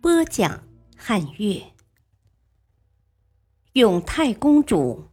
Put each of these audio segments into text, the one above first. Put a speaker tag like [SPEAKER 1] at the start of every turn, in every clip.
[SPEAKER 1] 播讲汉乐。永泰公主，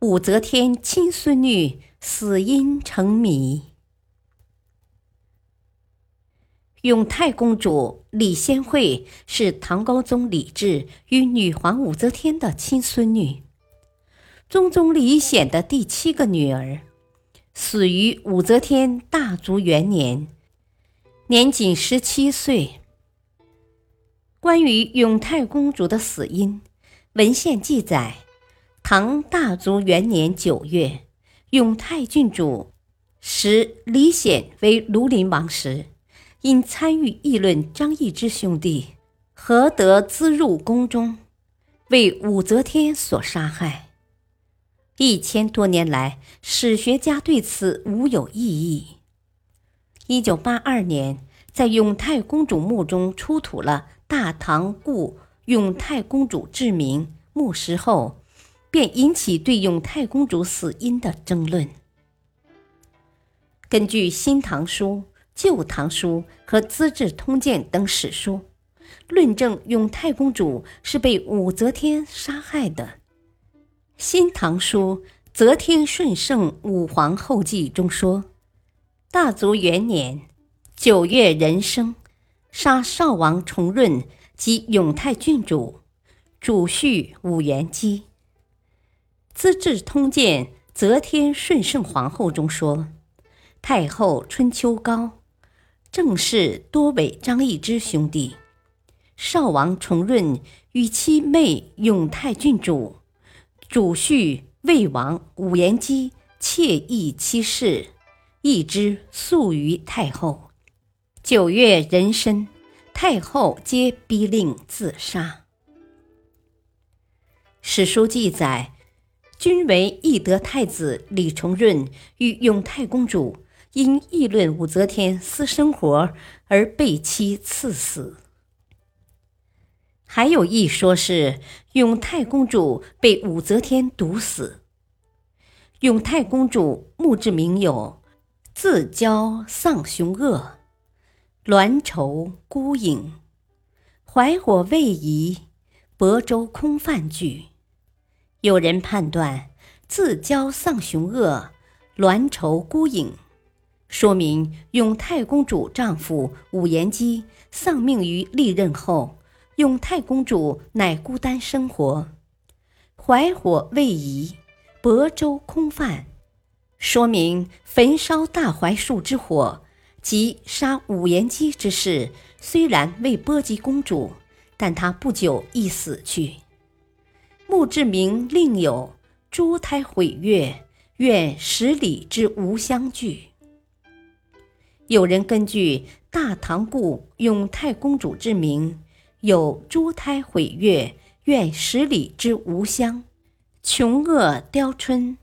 [SPEAKER 1] 武则天亲孙女死因成谜。永泰公主李仙惠是唐高宗李治与女皇武则天的亲孙女。宗宗李显的第七个女儿，死于武则天大足元年，年仅十七岁。关于永泰公主的死因，文献记载：唐大足元年九月，永泰郡主时李显为庐陵王时，因参与议论张易之兄弟何得资入宫中，为武则天所杀害。一千多年来，史学家对此无有异议。一九八二年，在永泰公主墓中出土了大唐故永泰公主志铭墓石后，便引起对永泰公主死因的争论。根据《新唐书》《旧唐书》和《资治通鉴》等史书，论证永泰公主是被武则天杀害的。《新唐书·则天顺圣武皇后记》中说：“大足元年九月壬生，杀少王重润及永泰郡主，主婿武元姬。”《资治通鉴·则天顺圣皇后》中说：“太后春秋高，正室多为张易之兄弟，少王重润与其妹永泰郡主。”主婿魏王武延基妾意妻室，易之诉于太后。九月壬申，太后皆逼令自杀。史书记载，均为懿德太子李重润与永泰公主因议论武则天私生活而被妻赐死。还有一说是永泰公主被武则天毒死。永泰公主墓志铭有“自娇丧雄恶，鸾愁孤影，怀火未移，亳州空泛”句。有人判断“自交丧雄恶，鸾愁孤影”，说明永泰公主丈夫武延基丧命于历任后。永泰公主乃孤单生活，怀火未移，亳州空泛，说明焚烧大槐树之火即杀武延基之事，虽然未波及公主，但她不久亦死去。墓志铭另有“珠胎毁月，愿十里之无相聚”。有人根据《大唐故永泰公主之名》。有珠胎毁月，愿十里之无相，穷厄凋春，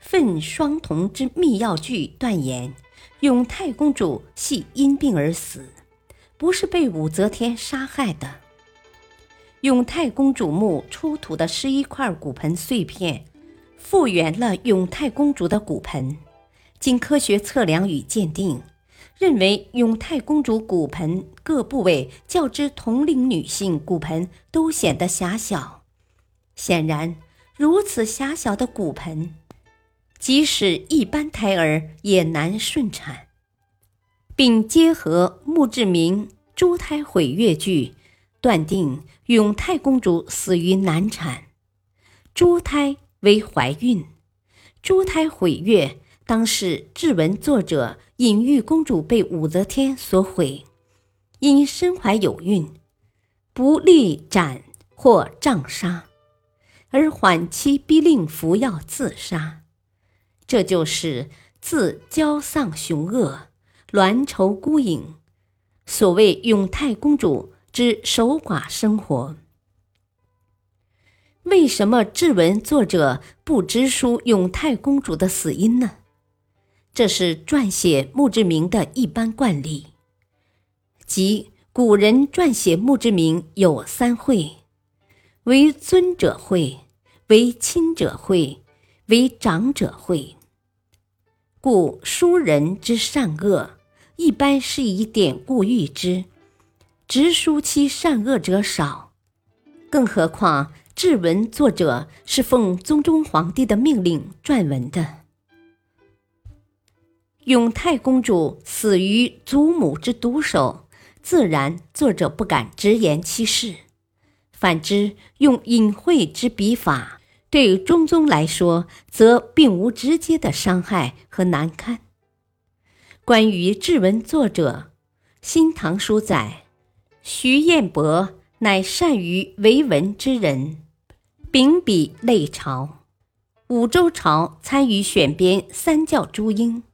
[SPEAKER 1] 愤双瞳之密药句断言，永泰公主系因病而死，不是被武则天杀害的。永泰公主墓出土的十一块骨盆碎片，复原了永泰公主的骨盆，经科学测量与鉴定。认为永泰公主骨盆各部位较之同龄女性骨盆都显得狭小，显然如此狭小的骨盆，即使一般胎儿也难顺产，并结合墓志铭“珠胎毁月”句，断定永泰公主死于难产。珠胎为怀孕，珠胎毁月。当是志文作者隐喻公主被武则天所毁，因身怀有孕，不利斩或杖杀，而缓期逼令服药自杀。这就是自骄丧雄恶，鸾愁孤影。所谓永泰公主之守寡生活。为什么志文作者不直书永泰公主的死因呢？这是撰写墓志铭的一般惯例，即古人撰写墓志铭有三会：为尊者讳，为亲者讳，为长者讳。故书人之善恶，一般是以典故喻之，直书其善恶者少。更何况志文作者是奉宗中皇帝的命令撰文的。永泰公主死于祖母之毒手，自然作者不敢直言其事。反之，用隐晦之笔法，对中宗来说，则并无直接的伤害和难堪。关于志文作者，《新唐书》载：徐彦博乃善于为文之人，秉笔类朝。武周朝参与选编三教诸英。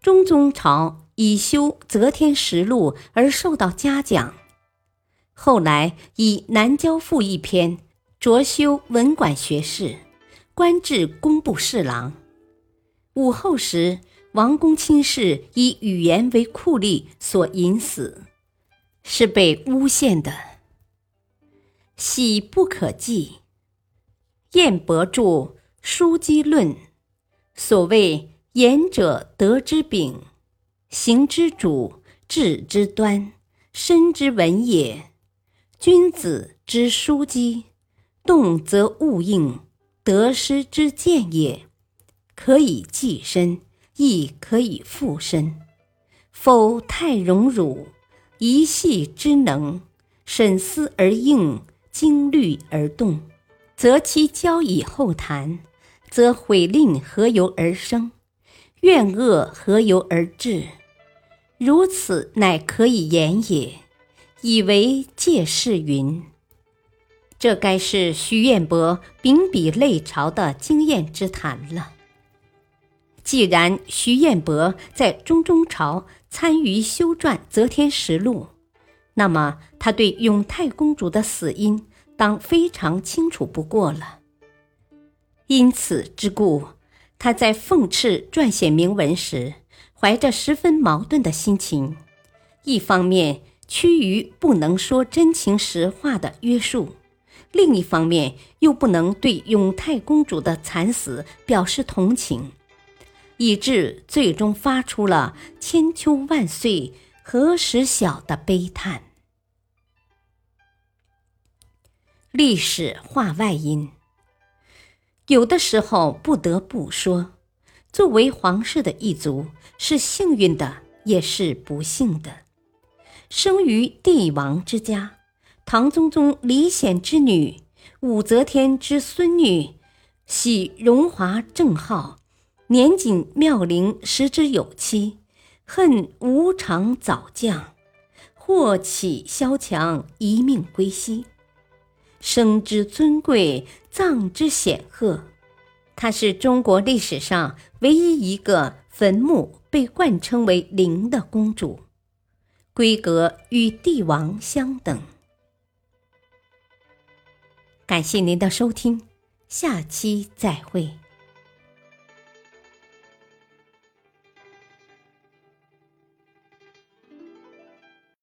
[SPEAKER 1] 中宗朝以修《则天实录》而受到嘉奖，后来以《南郊赋》一篇擢修文管学士，官至工部侍郎。武后时，王公卿士以语言为酷吏所引死，是被诬陷的，喜不可记。晏伯著《书机论》，所谓。言者德之秉，行之主，治之端，身之文也。君子之书机，动则物应，得失之见也。可以济身，亦可以复身。否太荣辱，一系之能，审思而应，经虑而动，则其交以后谈，则悔吝何由而生？怨恶何由而至？如此乃可以言也。以为借世云。这该是徐彦博秉笔类朝的经验之谈了。既然徐彦博在中宗朝参与修撰《则天实录》，那么他对永泰公主的死因当非常清楚不过了。因此之故。他在奉敕撰写铭文时，怀着十分矛盾的心情：一方面趋于不能说真情实话的约束，另一方面又不能对永泰公主的惨死表示同情，以致最终发出了“千秋万岁何时晓”的悲叹。历史话外音。有的时候不得不说，作为皇室的一族，是幸运的，也是不幸的。生于帝王之家，唐宗宗李显之女，武则天之孙女，喜荣华正号，年仅妙龄，时之有妻，恨无常早降，祸起萧墙，一命归西。生之尊贵，葬之显赫，她是中国历史上唯一一个坟墓被冠称为“陵”的公主，规格与帝王相等。感谢您的收听，下期再会。